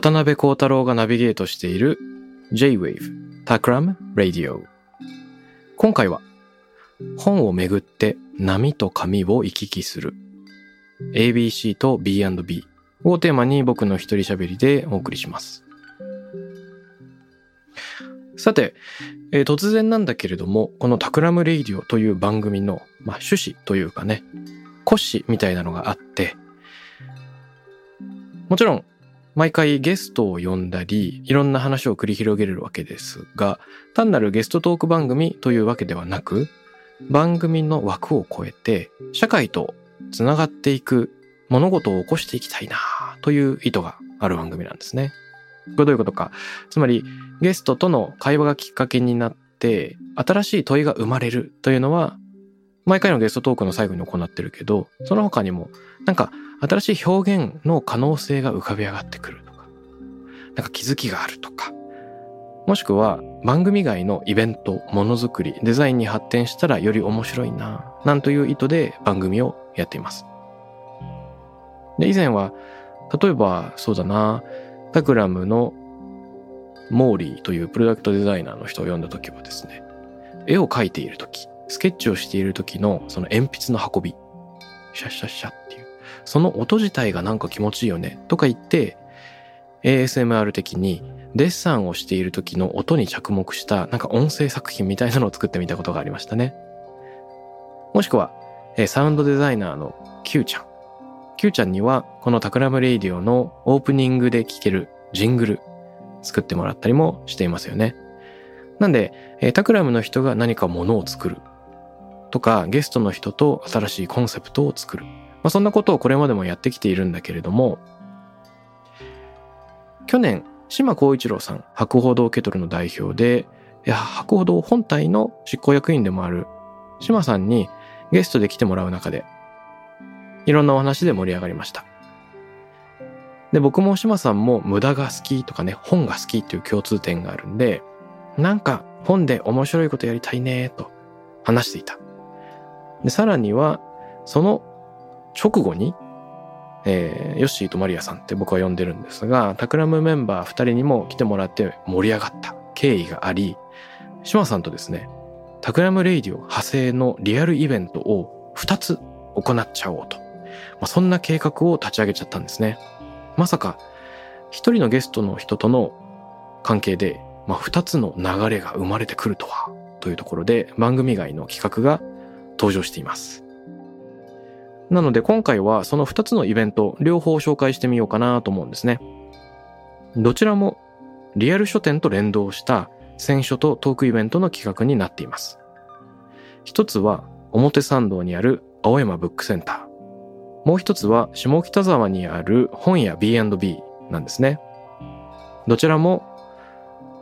渡邉康太郎がナビゲートしている J-Wave Takram Radio 今回は本をめぐって波と紙を行き来する。ABC と B&B をテーマに僕の一人喋りでお送りします。さて、えー突然なんだけれどもこの Takram Radio という番組の、まあ、趣旨というかね骨子みたいなのがあってもちろん毎回ゲストを呼んだり、いろんな話を繰り広げるわけですが、単なるゲストトーク番組というわけではなく、番組の枠を超えて、社会とつながっていく物事を起こしていきたいなという意図がある番組なんですね。これどういうことか。つまり、ゲストとの会話がきっかけになって、新しい問いが生まれるというのは、毎回のゲストトークの最後に行ってるけど、その他にも、なんか新しい表現の可能性が浮かび上がってくるとか、なんか気づきがあるとか、もしくは番組外のイベント、ものづくり、デザインに発展したらより面白いな、なんという意図で番組をやっています。で、以前は、例えばそうだな、タクラムのモーリーというプロダクトデザイナーの人を読んだ時はですね、絵を描いている時、スケッチをしている時のその鉛筆の運び、シャッシャッシャッって、その音自体がなんか気持ちいいよね、とか言って、ASMR 的にデッサンをしている時の音に着目したなんか音声作品みたいなのを作ってみたことがありましたね。もしくは、サウンドデザイナーの Q ちゃん。Q ちゃんにはこの Takram Radio のオープニングで聴けるジングル作ってもらったりもしていますよね。なんで、 Takram の人が何かものを作るとかゲストの人と新しいコンセプトを作る。まあ、そんなことをこれまでもやってきているんだけれども、去年、島光一郎さん、博報堂ケトルの代表で、いや、博報堂本体の執行役員でもある島さんにゲストで来てもらう中で、いろんなお話で盛り上がりました。で、僕も島さんも無駄が好きとかね、本が好きっていう共通点があるんで、なんか本で面白いことやりたいねと話していた。で、さらには、その直後に、えーヨッシーとマリアさんって僕は呼んでるんですが、 Takram メンバー2人にも来てもらって盛り上がった経緯があり、島さんとですね、 Takram Radio 派生のリアルイベントを2つ行っちゃおうと。まあ、そんな計画を立ち上げちゃったんですね。まさか、一人のゲストの人との関係で、まあ、2つの流れが生まれてくるとは、というところで番組外の企画が登場しています。なので今回はその2つのイベント両方紹介してみようかなと思うんですね。どちらもリアル書店と連動した選書とトークイベントの企画になっています。一つは表参道にある青山ブックセンター。もう一つは下北沢にある本屋 B&B なんですね。どちらも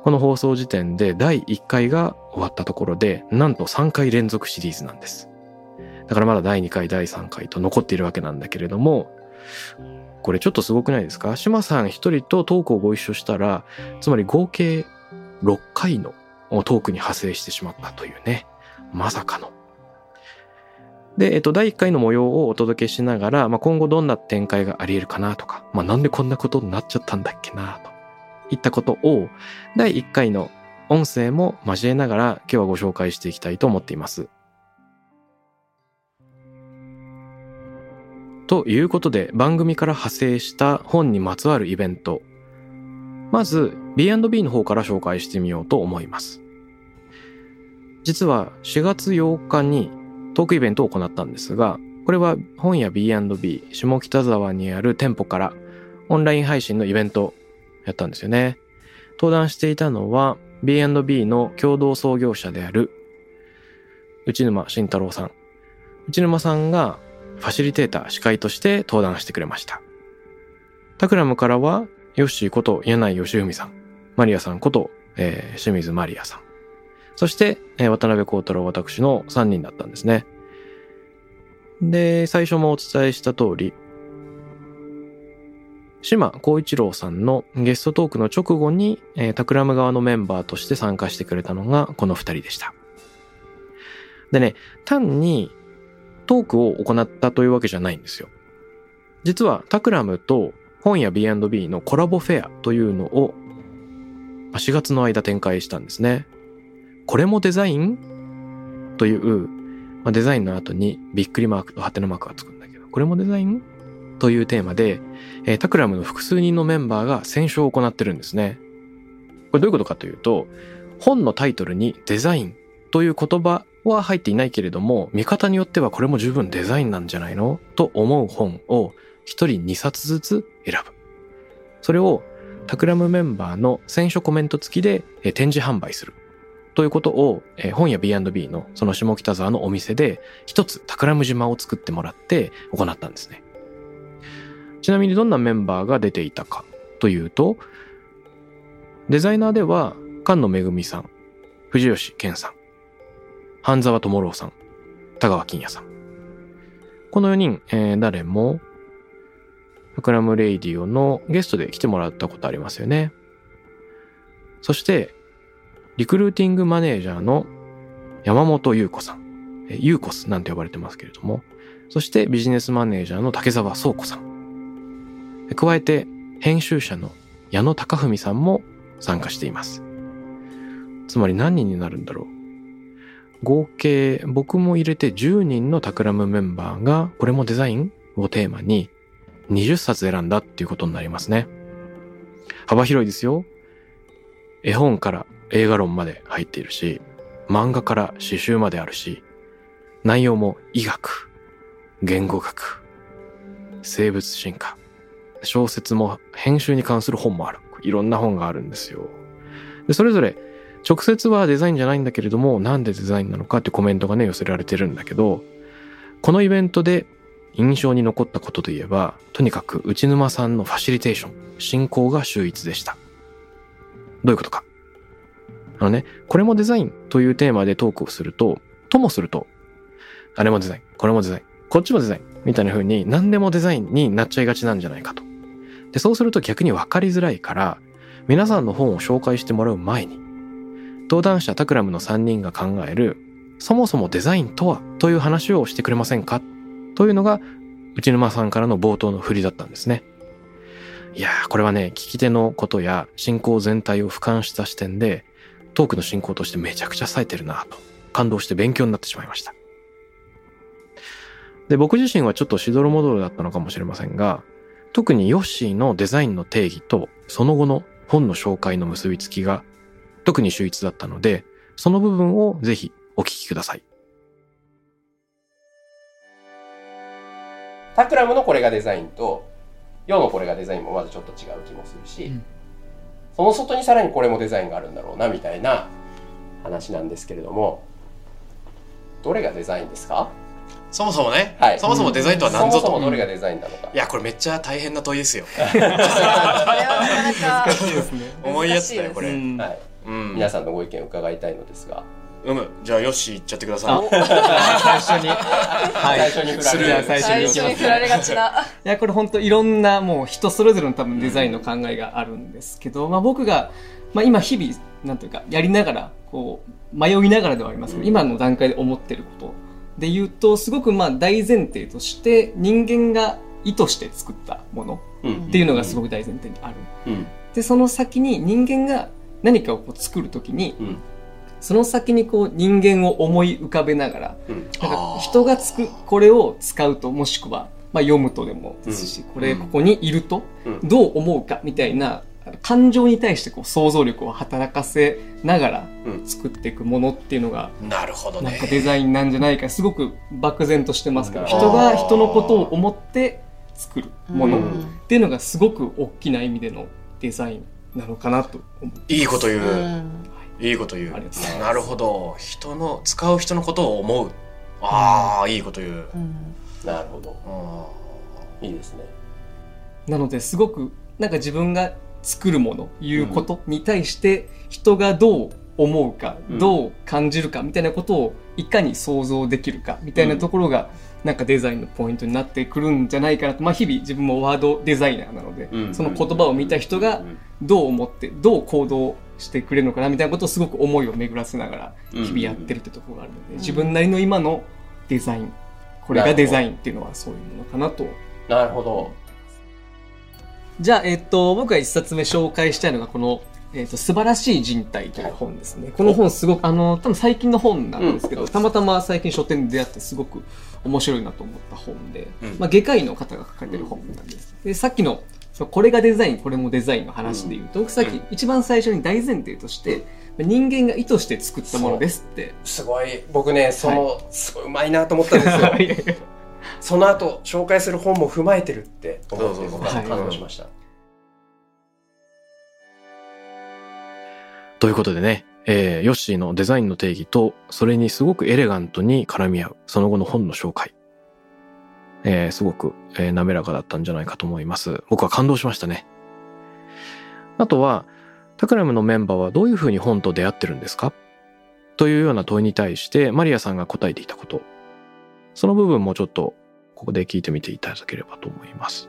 この放送時点で第1回が終わったところで、なんと3回連続シリーズなんです。だからまだ第2回、第3回と残っているわけなんだけれども、これちょっとすごくないですか？島さん一人とトークをご一緒したら、つまり合計6回のトークに派生してしまったというね。まさかの。で、えっと、第1回の模様をお届けしながら、まあ、今後どんな展開があり得るかなとか、まあ、なんでこんなことになっちゃったんだっけなといったことを、第1回の音声も交えながら今日はご紹介していきたいと思っています。ということで番組から派生した本にまつわるイベント。まず B&B の方から紹介してみようと思います。実は4月8日にトークイベントを行ったんですが、これは本屋 B&B 下北沢にある店舗からオンライン配信のイベントやったんですよね。登壇していたのは B&B の共同創業者である内沼慎太郎さん。内沼さんがファシリテーター司会として登壇してくれました。タクラムからはヨッシーこと柳井義文さん、マリアさんこと、えー、清水マリアさん。そして、えー、渡辺幸太郎私の3人だったんですね。で、最初もお伝えした通り、島光一郎さんのゲストトークの直後に、えー、タクラム側のメンバーとして参加してくれたのがこの二人でした。でね、単にトークを行ったというわけじゃないんですよ。実はタクラムと本屋 B&B のコラボフェアというのを4月の間展開したんですね。これもデザイン？というまあ、デザインの後にびっくりマークとハテナマークがつくんだけど、これもデザイン？というテーマで、えー、タクラムの複数人のメンバーが選書を行ってるんですね。これどういうことかというと、本のタイトルにデザインという言葉は入っていないけれども、見方によってはこれも十分デザインなんじゃないの？と思う本を一人2冊ずつ選ぶ。それをタクラムメンバーの選書コメント付きで展示販売する。ということを、え、本屋 B&B のその下北沢のお店で一つ宝ム島を作ってもらって行ったんですね。ちなみにどんなメンバーが出ていたかというと、デザイナーでは菅野めぐみさん、藤吉健さん、半沢智郎さん、田川金也さん。この4人、えー、誰も、Takram Radio のゲストで来てもらったことありますよね。そして、リクルーティングマネージャーの山本優子さん、ユーコスなんて呼ばれてますけれども、そしてビジネスマネージャーの竹澤壮子さん。加えて編集者の矢野隆文さんも参加しています。つまり何人になるんだろう。合計僕も入れて10人の Takram メンバーがこれもデザインをテーマに20冊選んだっていうことになりますね。幅広いですよ。絵本から映画論まで入っているし、漫画から詩集まであるし、内容も医学、言語学、生物進化、小説も編集に関する本もある。いろんな本があるんですよ。で、それぞれ直接はデザインじゃないんだけれども、なんでデザインなのかってコメントがね、寄せられてるんだけど、このイベントで印象に残ったことといえば、とにかく内沼さんのファシリテーション、進行が秀逸でした。どういうことか。あのね、これもデザインというテーマでトークをすると、ともすると、あれもデザイン、これもデザイン、こっちもデザイン、みたいな風に何でもデザインになっちゃいがちなんじゃないかと。で、そうすると逆に分かりづらいから、皆さんの本を紹介してもらう前に、登壇者タクラムの3人が考える、そもそもデザインとはという話をしてくれませんか？というのが、内沼さんからの冒頭の振りだったんですね。いやー、これはね、聞き手のことや進行全体を俯瞰した視点で、トークの進行としてめちゃくちゃ冴えてるなと感動して勉強になってしまいました。で、僕自身はちょっとしどろもどろだったのかもしれませんが、特にヨッシーのデザインの定義とその後の本の紹介の結びつきが特に秀逸だったので、その部分をぜひお聞きください。タクラムのこれがデザインと、ヨのこれがデザインもまずちょっと違う気もするし、うん。その外にさらにこれもデザインがあるんだろうなみたいな話なんですけれどもどれがデザインですか？そもそもね、はい、そもそもデザインとは何ぞと、そもそもどれがデザインなのか。いやこれめっちゃ大変な問いですよ。これはなかなか 難しいですね。重いやつだよこれ、はいうん、皆さんのご意見を伺いたいのですが。うむじゃあよし言っちゃってください。最初に。はい。最初に振られ最初に。振られがちな。いやこれ本当いろんなもう人それぞれの多分デザインの考えがあるんですけど、まあ僕がまあ今日々なんというかやりながらこう迷いながらではありますけど、今の段階で思ってることで言うとすごくまあ大前提として人間が意図して作ったものっていうのがすごく大前提にある。でその先に人間が何かをこう作るときに、その先にこう人間を思い浮かべながら、うん、か人がつくこれを使うともしくは、まあ、読むとでもですし、うん、これここにいるとどう思うかみたいな感情に対してこう想像力を働かせながらうん。作っていくものっていうのが、なるほどね。なんか。デザインなんじゃないか、すごく漠然としてますけど、うん。人が人のことを思って作るものっうん。ていうのがすごく大きな意味でのデザインなのかなと。いいこと言う。うん。いいこと言う。なるほど。人の使う人のことを思う。ああ、いいこと言う。うん。なるほど。あいいですね。なのですごくなんか自分が作るもの言うことに対して人がどう思うか、うん。どう感じるかみたいなことをいかに想像できるかみたいなところが、なんかデザインのポイントになってくるんじゃないかなと、まあ、日々自分もワードデザイナーなので、うん。その言葉を見た人がどう思ってどう行動してくれるのかなみたいなことをすごく思いを巡らせながらうん。日々やってるってところがあるので、自分なりの今のデザインこれがデザインっていうのはそういうものかなと。なるほど。じゃあ、えっと、僕が一冊目紹介したいのが、この、えっと、素晴らしい人体という本ですね。この本すごく、あの、多分最近の本なんですけど、うんたまたま最近書店で出会ってすごく面白いなと思った本で、うん。まあ、外科医の方が書かれてる本なんです。で、さっきの、これがデザイン、これもデザインの話で言うと、僕さっき一番最初に大前提として、人間が意図して作ったものですって。すごい。僕ねその、すごいうまいなと思ったんですよ。いやい。やその後紹介する本も踏まえてるって思って感動しました、ということでね、えーヨッシーのデザインの定義と、それにすごくエレガントに絡み合う、その後の本の紹介。えーすごく、えー滑らかだったんじゃないかと思います。僕は感動しましたね。あとは、タクラムのメンバーはどういうふうに本と出会ってるんですか？というような問いに対して、マリアさんが答えていたこと。その部分もちょっと、ここで聞いてみていただければと思います。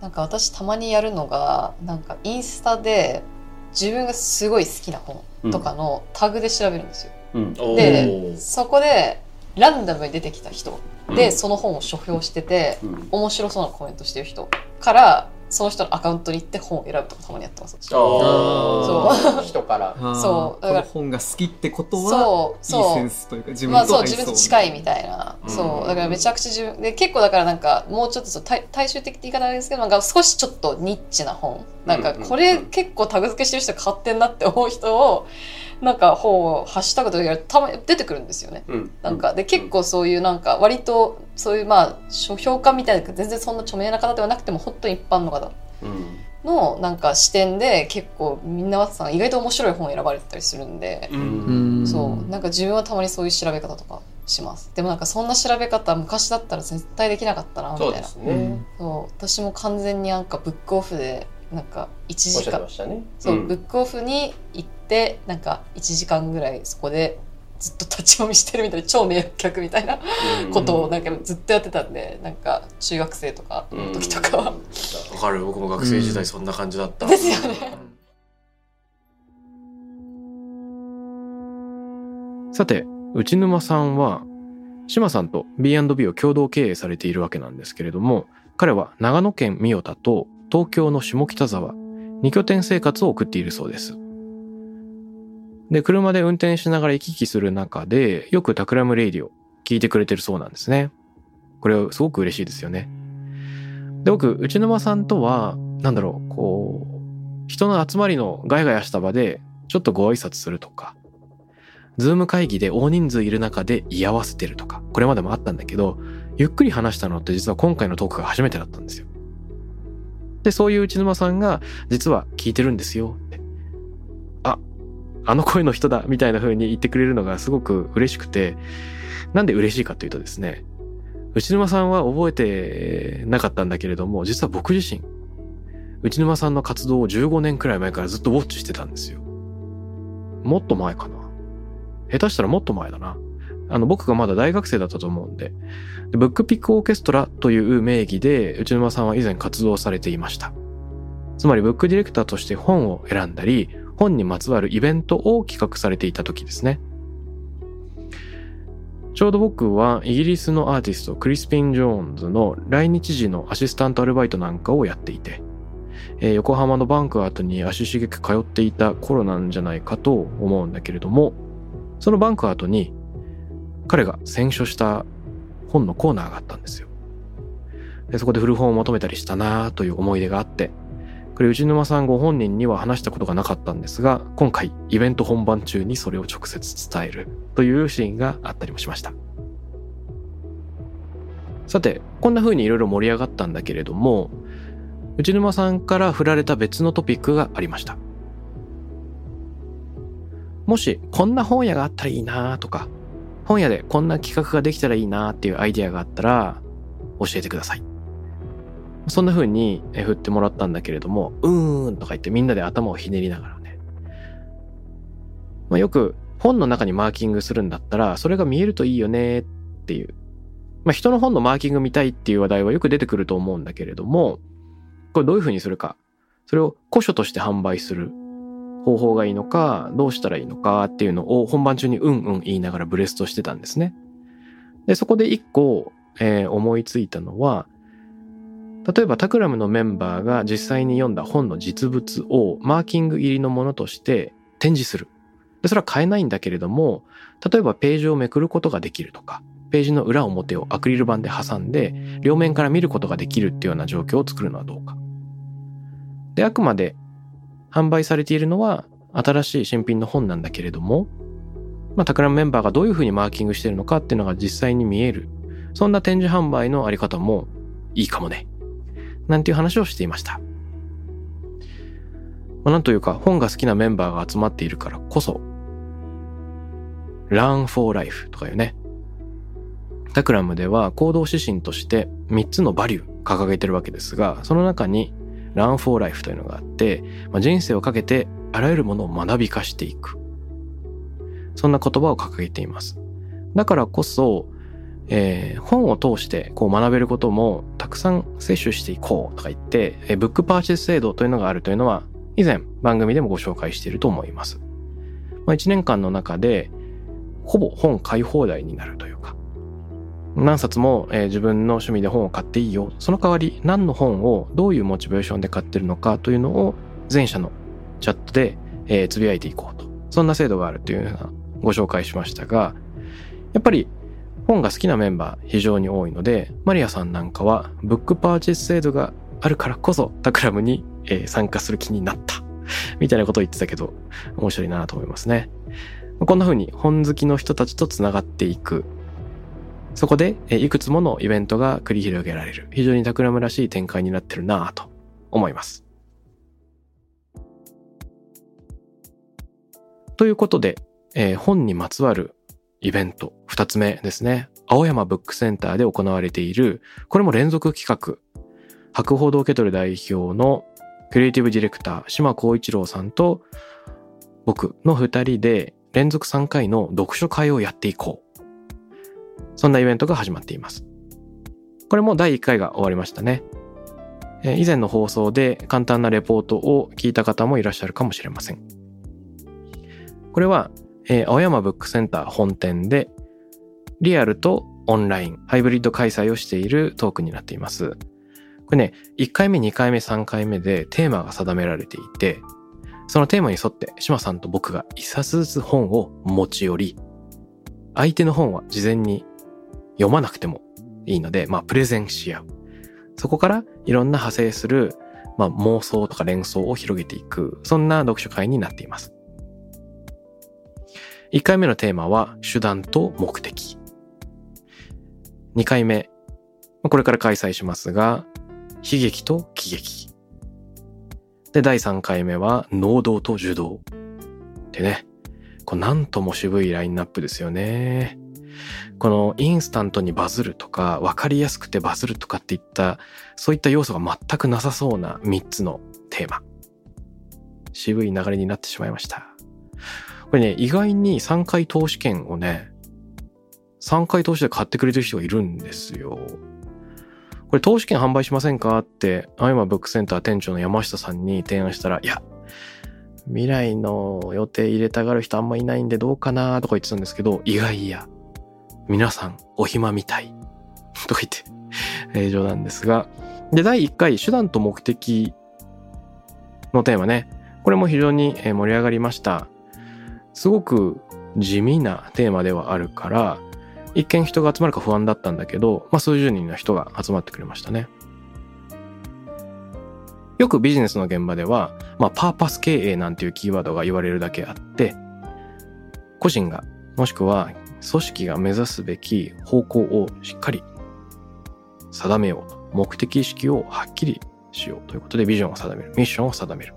なんか私たまにやるのがなんかインスタで自分がすごい好きな本とかのタグで調べるんですよ。うん。でー。そこでランダムに出てきた人で、うん。その本を書評しててうん。面白そうなコメントしてる人からその人のアカウントに行って本を選ぶとかたまにやってます。そう。人から。そう。この本が好きってことは、そういいセそうンスというか、自分まあそうと合いそう自分と近いみたいな、うん。そう。だからめちゃくちゃ自分で結構だからなんかもうちょっとそう大大衆的って言い方なんですけどなんか少しちょっとニッチな本。なんかうんうんこれ結構タグ付けしてる人買ってんなって思う人をなんか本をハッシュタグとかやるとたまに出てくるんですよね。うん。なんかで結構そういうなんか割とそういうまあ書評家みたいな全然そんな著名な方ではなくても本当に一般の方うん。のなんか視点で結構みんなさん意外と面白い本を選ばれてたりするんで。うん。そう。なんか自分はたまにそういう調べ方とかします。でもなんかそんな調べ方昔だったら絶対できなかったなみたそいうなそう。私も完全になんかブックオフでなんか1おっしゃって時間ましたね。そう、ん。ブックオフに行ってなんか1時間ぐらいそこでずっと立ち読みしてるみたいな超迷惑客みたいなうん。ことをなんかずっとやってたんでなんか中学生とかの時とかは、わかる。僕も学生時代そんな感じだった、ですよね。さて、内沼さんは、島さんと B&B を共同経営されているわけなんですけれども、彼は長野県御代田と東京の下北沢、2拠点生活を送っているそうです。で、車で運転しながら行き来する中で、よく Takram Radio を聞いてくれてるそうなんですね。これはすごく嬉しいですよね。で、僕、内沼さんとは、なんだろう、こう、人の集まりのガヤガヤした場で、ちょっとご挨拶するとか、ズーム会議で大人数いる中で居合わせてるとか、これまでもあったんだけど、ゆっくり話したのって実は今回のトークが初めてだったんですよ。で、そういう内沼さんが、実は聞いてるんですよ。あの声の人だみたいな風に言ってくれるのがすごく嬉しくて、なんで嬉しいかというとですね、内沼さんは覚えてなかったんだけれども、実は僕自身、内沼さんの活動を15年くらい前からずっとウォッチしてたんですよ。もっと前かな。下手したらもっと前だな。あの、僕がまだ大学生だったと思うんで。でブックピックオーケストラという名義で、内沼さんは以前活動されていました。つまり、ブックディレクターとして本を選んだり、本にまつわるイベントを企画されていた時ですね。ちょうど僕はイギリスのアーティストクリスピン・ジョーンズの来日時のアシスタントアルバイトなんかをやっていて、えー横浜のバンクアートに足しげく通っていた頃なんじゃないかと思うんだけれども、そのバンクアートに彼が選書した本のコーナーがあったんですよ。でそこで古本を求めたりしたなという思い出があって、これ内沼さんご本人には話したことがなかったんですが今回イベント本番中にそれを直接伝えるというシーンがあったりもしました。さてこんな風にいろいろ盛り上がったんだけれども内沼さんから振られた別のトピックがありました。もしこんな本屋があったらいいなとか本屋でこんな企画ができたらいいなっていうアイディアがあったら教えてください。そんな風に振ってもらったんだけれども、うーんとか言ってみんなで頭をひねりながらね。まあ、よく本の中にマーキングするんだったら、それが見えるといいよねっていう。まあ、人の本のマーキング見たいっていう話題はよく出てくると思うんだけれども、これどういう風にするか。それを古書として販売する方法がいいのか、どうしたらいいのかっていうのを本番中にうんうん言いながらブレストしてたんですね。で、そこで一個、えー、思いついたのは、例えばタクラムのメンバーが実際に読んだ本の実物をマーキング入りのものとして展示する。でそれは買えないんだけれども、例えばページをめくることができるとか、ページの裏表をアクリル板で挟んで、両面から見ることができるっていうような状況を作るのはどうか。で、あくまで販売されているのは新しい新品の本なんだけれども、まあ、タクラムメンバーがどういうふうにマーキングしてるのかっていうのが実際に見える。そんな展示販売のあり方もいいかもね。なんていう話をしていました。まあ、なんというか本が好きなメンバーが集まっているからこそ Learn for Life とかいうね。タクラムでは行動指針として3つのバリュー掲げてるわけですがその中に Learn for Life というのがあって、まあ、人生をかけてあらゆるものを学び化していく。そんな言葉を掲げています。だからこそえー、本を通してこう学べることもたくさん摂取していこうとか言って、えー、ブックパーチェス制度というのがあるというのは以前番組でもご紹介していると思います。まあ、1年間の中でほぼ本買い放題になるというか何冊も、えー、自分の趣味で本を買っていいよその代わり何の本をどういうモチベーションで買ってるのかというのを前者のチャットで、えー、つぶやいていこうとそんな制度があるというようなご紹介しましたがやっぱり本が好きなメンバー非常に多いので、マリアさんなんかはブックパーチェス制度があるからこそタクラムに、参加する気になった。みたいなことを言ってたけど、面白いなと思いますね。こんな風に本好きの人たちと繋がっていく。そこで、いくつものイベントが繰り広げられる。非常にタクラムらしい展開になってるなと思います。ということで、本にまつわるイベント、二つ目ですね。青山ブックセンターで行われている、これも連続企画。博報堂ケトル代表のクリエイティブディレクター、島光一郎さんと僕の二人で連続3回の読書会をやっていこう。そんなイベントが始まっています。これも第1回が終わりましたね。以前の放送で簡単なレポートを聞いた方もいらっしゃるかもしれません。これはえー、青山ブックセンター本店で、リアルとオンライン、ハイブリッド開催をしているトークになっています。これね、1回目、2回目、3回目でテーマが定められていて、そのテーマに沿って島さんと僕が1冊ずつ本を持ち寄り、相手の本は事前に読まなくてもいいので、まあ、プレゼンし合う。そこからいろんな派生する、まあ、妄想とか連想を広げていく、そんな読書会になっています。1回目のテーマは手段と目的。2回目、これから開催しますが、悲劇と喜劇。で、第3回目は能動と受動。でね、こうなんとも渋いラインナップですよね。このインスタントにバズるとか、わかりやすくてバズるとかっていった、そういった要素が全くなさそうな3つのテーマ。渋い流れになってしまいました。これね、意外に3回投資券をね、3回投資で買ってくれてる人がいるんですよ。これ投資券販売しませんかって、アイマブックセンター店長の山下さんに提案したら、いや、未来の予定入れたがる人あんまいないんでどうかなとか言ってたんですけど、意外や、皆さんお暇みたい。とか言って、えー、冗談ですが。で、第1回、手段と目的のテーマね。これも非常に盛り上がりました。すごく地味なテーマではあるから、一見人が集まるか不安だったんだけど、まあ数十人の人が集まってくれましたね。よくビジネスの現場では、まあ、パーパス経営なんていうキーワードが言われるだけあって、個人が、もしくは組織が目指すべき方向をしっかり定めようと。目的意識をはっきりしようということでビジョンを定める。ミッションを定める。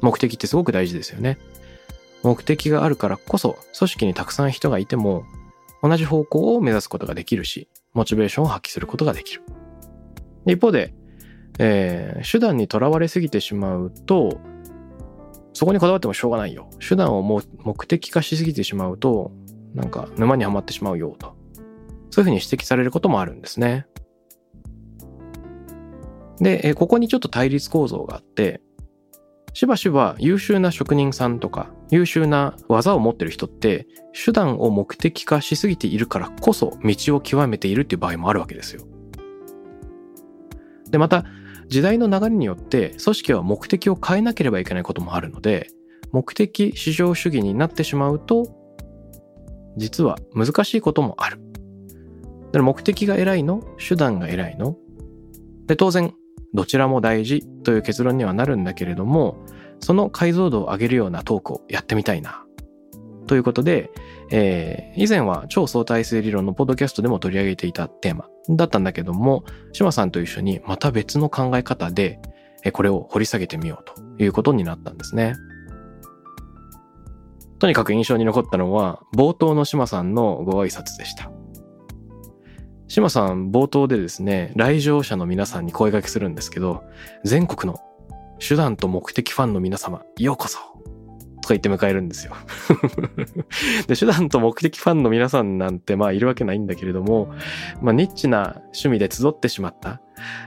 目的ってすごく大事ですよね。目的があるからこそ、組織にたくさん人がいても、同じ方向を目指すことができるし、モチベーションを発揮することができる。一方で、えー手段にとらわれすぎてしまうと、そこにこだわってもしょうがないよ。手段をも目的化しすぎてしまうと、なんか沼にはまってしまうよと。そういうふうに指摘されることもあるんですね。で、えーここにちょっと対立構造があって、しばしば優秀な職人さんとか優秀な技を持ってる人って手段を目的化しすぎているからこそ道を極めているっていう場合もあるわけですよ。で、また時代の流れによって組織は目的を変えなければいけないこともあるので目的至上主義になってしまうと実は難しいこともある。だから目的が偉いの？手段が偉いの？で、当然どちらも大事という結論にはなるんだけれども、その解像度を上げるようなトークをやってみたいな。ということで、えー以前は超相対性理論のポッドキャストでも取り上げていたテーマだったんだけども、島さんと一緒にまた別の考え方で、これを掘り下げてみようということになったんですね。とにかく印象に残ったのは、冒頭の島さんのご挨拶でした。志麻さん冒頭でですね、来場者の皆さんに声掛けするんですけど、全国の手段と目的ファンの皆様、ようこそとか言って迎えるんですよ。で、手段と目的ファンの皆さんなんてまあいるわけないんだけれども、まあニッチな趣味で集ってしまった、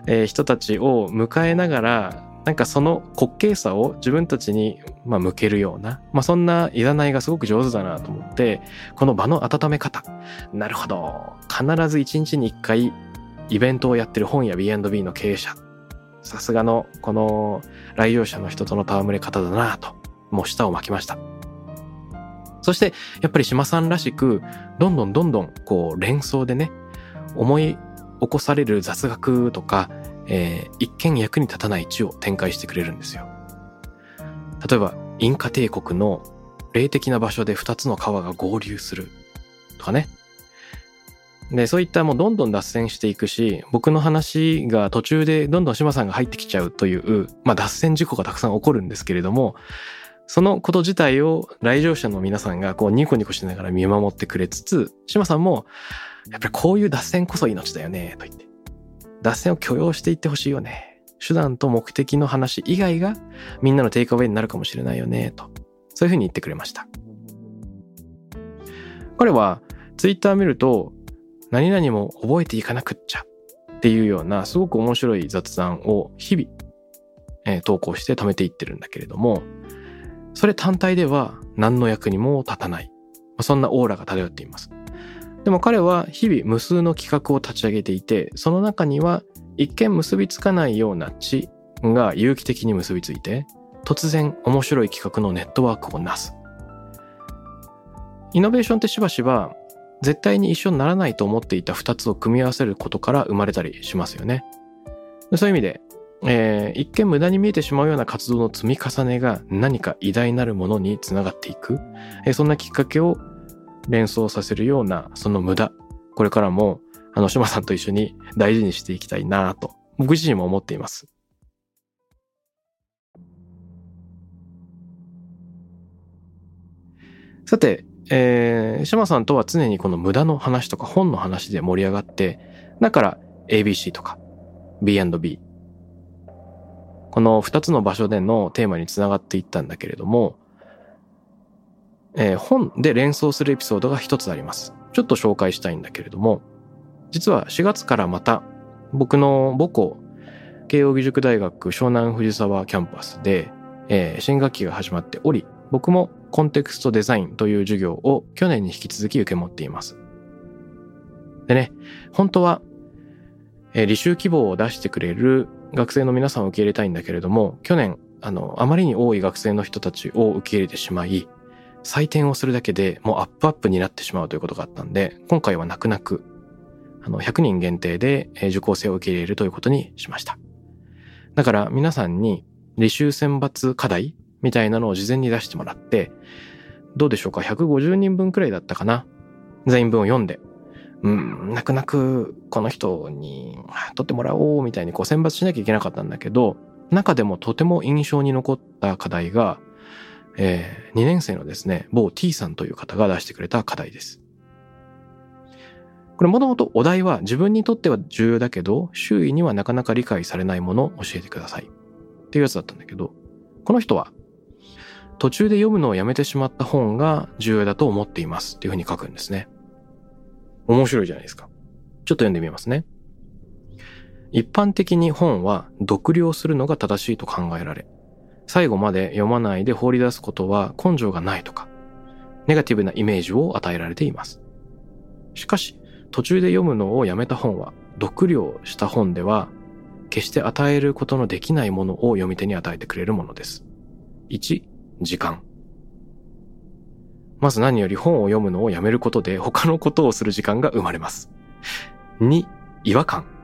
えー人たちを迎えながら、なんかその滑稽さを自分たちに、まあ、向けるような、まあ、そんないざないがすごく上手だなと思って、この場の温め方。なるほど。必ず一日に一回イベントをやってる本や B&B の経営者。さすがのこの来場者の人との戯れ方だなと、もう舌を巻きました。そして、やっぱり島さんらしく、どんどんどんどんこう連想でね、思い起こされる雑学とか、えー一見役に立たない地を展開してくれるんですよ。例えば、インカ帝国の霊的な場所で2つの川が合流するとかね。で、そういったもうどんどん脱線していくし、僕の話が途中でどんどん島さんが入ってきちゃうという、まあ脱線事故がたくさん起こるんですけれども、そのこと自体を来場者の皆さんがこうニコニコしながら見守ってくれつつ、島さんも、やっぱりこういう脱線こそ命だよね、と言って。脱線を許容していってほしいよね。手段と目的の話以外がみんなのテイクアウェイになるかもしれないよね、と。そういうふうに言ってくれました。彼はツイッター見ると何々も覚えていかなくっちゃっていうようなすごく面白い雑談を日々、えー投稿して貯めていってるんだけれども、それ単体では何の役にも立たない。そんなオーラが漂っています。でも彼は日々無数の企画を立ち上げていて、その中には一見結びつかないような知が有機的に結びついて、突然面白い企画のネットワークをなす。イノベーションってしばしば絶対に一緒にならないと思っていた二つを組み合わせることから生まれたりしますよね。そういう意味で、えー一見無駄に見えてしまうような活動の積み重ねが何か偉大なるものにつながっていく、えーそんなきっかけを連想させるようなその無駄、これからもあの島さんと一緒に大事にしていきたいなと僕自身も思っています。さて、えー、島さんとは常にこの無駄の話とか本の話で盛り上がって、だから ABC とか B&B。この二つの場所でのテーマにつながっていったんだけれども、えー本で連想するエピソードが一つあります。ちょっと紹介したいんだけれども、実は4月からまた僕の母校、慶應義塾大学湘南藤沢キャンパスで、えー新学期が始まっており、僕もコンテクストデザインという授業を去年に引き続き受け持っています。でね、本当は、えー履修希望を出してくれる学生の皆さんを受け入れたいんだけれども、去年、あの、あまりに多い学生の人たちを受け入れてしまい、採点をするだけでもうアップアップになってしまうということがあったんで、今回は泣く泣く、あの、100人限定で受講生を受け入れるということにしました。だから皆さんに履修選抜課題みたいなのを事前に出してもらって、どうでしょうか ?150 人分くらいだったかな？全員分を読んで、うん、泣く泣くこの人に取ってもらおうみたいにこう選抜しなきゃいけなかったんだけど、中でもとても印象に残った課題が、え2年生のですね、某 T さんという方が出してくれた課題です。これもともとお題は自分にとっては重要だけど、周囲にはなかなか理解されないものを教えてください。っていうやつだったんだけど、この人は途中で読むのをやめてしまった本が重要だと思っていますっていうふうに書くんですね。面白いじゃないですか。ちょっと読んでみますね。一般的に本は読了するのが正しいと考えられ、最後まで読まないで放り出すことは根性がないとか、ネガティブなイメージを与えられています。しかし、途中で読むのをやめた本は、読了した本では、決して与えることのできないものを読み手に与えてくれるものです。1、時間。まず何より本を読むのをやめることで他のことをする時間が生まれます。2、違和感。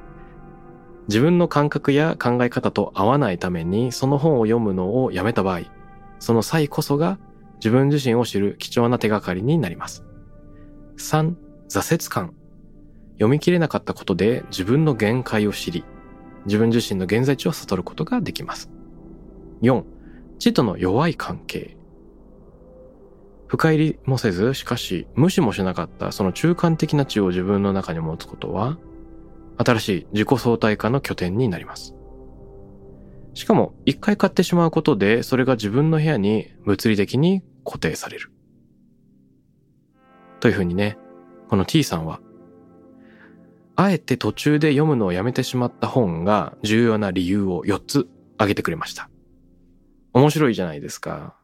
自分の感覚や考え方と合わないためにその本を読むのをやめた場合、その際こそが自分自身を知る貴重な手がかりになります。3、挫折感。読み切れなかったことで自分の限界を知り、自分自身の現在地を悟ることができます。4、知との弱い関係。深入りもせず、しかし無視もしなかったその中間的な知を自分の中に持つことは、新しい自己相対化の拠点になります。しかも、一回買ってしまうことで、それが自分の部屋に物理的に固定される。というふうにね、この T さんは、あえて途中で読むのをやめてしまった本が重要な理由を4つ挙げてくれました。面白いじゃないですか。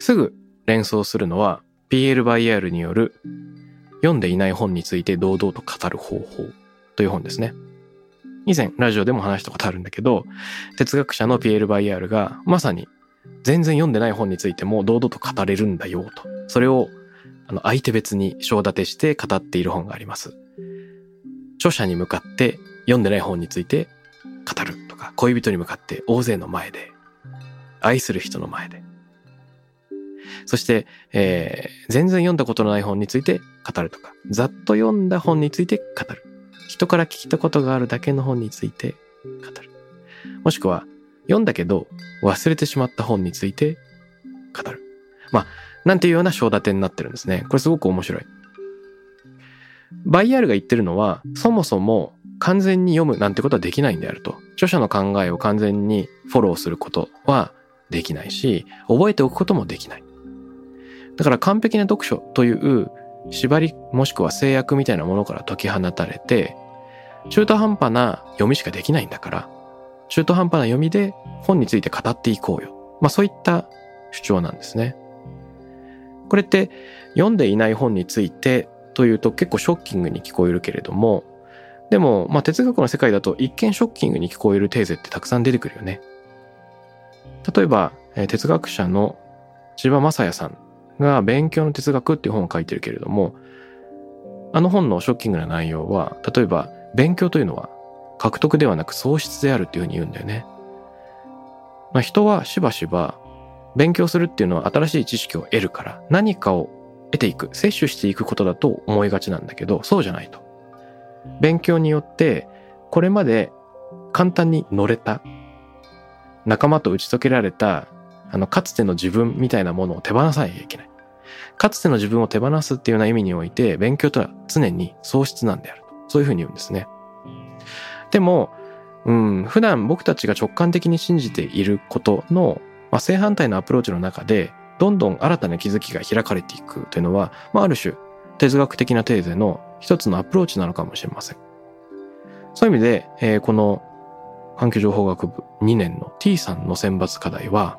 すぐ連想するのは PL バイアールによる読んでいない本について堂々と語る方法という本ですね。以前ラジオでも話したことあるんだけど、哲学者の PL バイアールがまさに全然読んでない本についても堂々と語れるんだよと。それをあの相手別に章立てして語っている本があります。著者に向かって読んでない本について語るとか、恋人に向かって大勢の前で、愛する人の前で。そして、えー全然読んだことのない本について語るとか、ざっと読んだ本について語る。人から聞いたことがあるだけの本について語る。もしくは、読んだけど忘れてしまった本について語る。まあ、なんていうような章立てになってるんですね。これすごく面白い。バイヤールが言ってるのは、そもそも完全に読むなんてことはできないんであると。著者の考えを完全にフォローすることはできないし、覚えておくこともできない。だから完璧な読書という縛りもしくは制約みたいなものから解き放たれて、中途半端な読みしかできないんだから、中途半端な読みで本について語っていこうよ。まあそういった主張なんですね。これって読んでいない本についてというと結構ショッキングに聞こえるけれども、でも、まあ哲学の世界だと一見ショッキングに聞こえるテーゼってたくさん出てくるよね。例えば、哲学者の千葉正也さんが勉強の哲学っていう本を書いてるけれども、あの本のショッキングな内容は、例えば勉強というのは獲得ではなく喪失であるっていうふうに言うんだよね。まあ、人はしばしば勉強するっていうのは新しい知識を得るから何かを得ていく、摂取していくことだと思いがちなんだけど、そうじゃないと。勉強によってこれまで簡単に乗れた仲間と打ち解けられたあのかつての自分みたいなものを手放さなきゃいけない。かつての自分を手放すっていうような意味において勉強とは常に喪失なんであると。そういうふうに言うんですね。でも、うん、普段僕たちが直感的に信じていることの、まあ、正反対のアプローチの中でどんどん新たな気づきが開かれていくというのは、まあ、ある種哲学的なテーゼの一つのアプローチなのかもしれません。そういう意味で、えーこの環境情報学部2年の T さんの選抜課題は、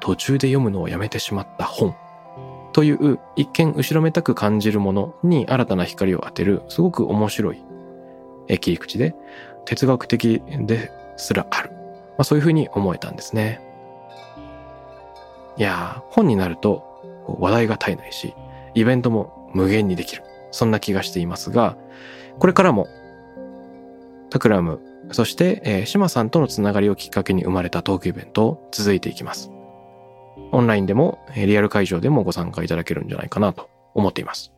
途中で読むのをやめてしまった本という一見後ろめたく感じるものに新たな光を当てるすごく面白い切り口で哲学的ですらある。まあ、そういうふうに思えたんですね。いやー、本になると話題が絶えないし、イベントも無限にできる。そんな気がしていますが、これからも、 Takram、そして、えー、島さんとのつながりをきっかけに生まれたトークイベント続いていきます。オンラインでも、リアル会場でもご参加いただけるんじゃないかなと思っています。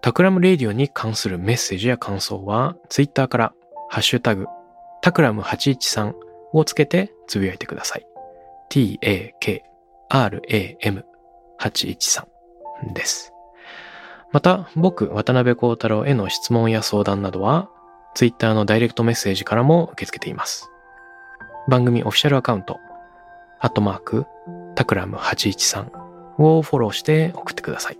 Takram Radio に関するメッセージや感想は、ツイッターから、ハッシュタグ、タクラム813をつけてつぶやいてください。t-a-k-r-a-m813 です。また、僕、渡辺幸太郎への質問や相談などは、ツイッターのダイレクトメッセージからも受け付けています。番組オフィシャルアカウント、アットマーク、タクラム813をフォローして送ってください。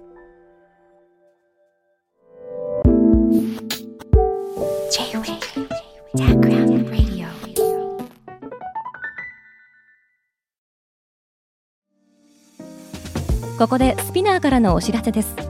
ここで SPINEAR からのお知らせです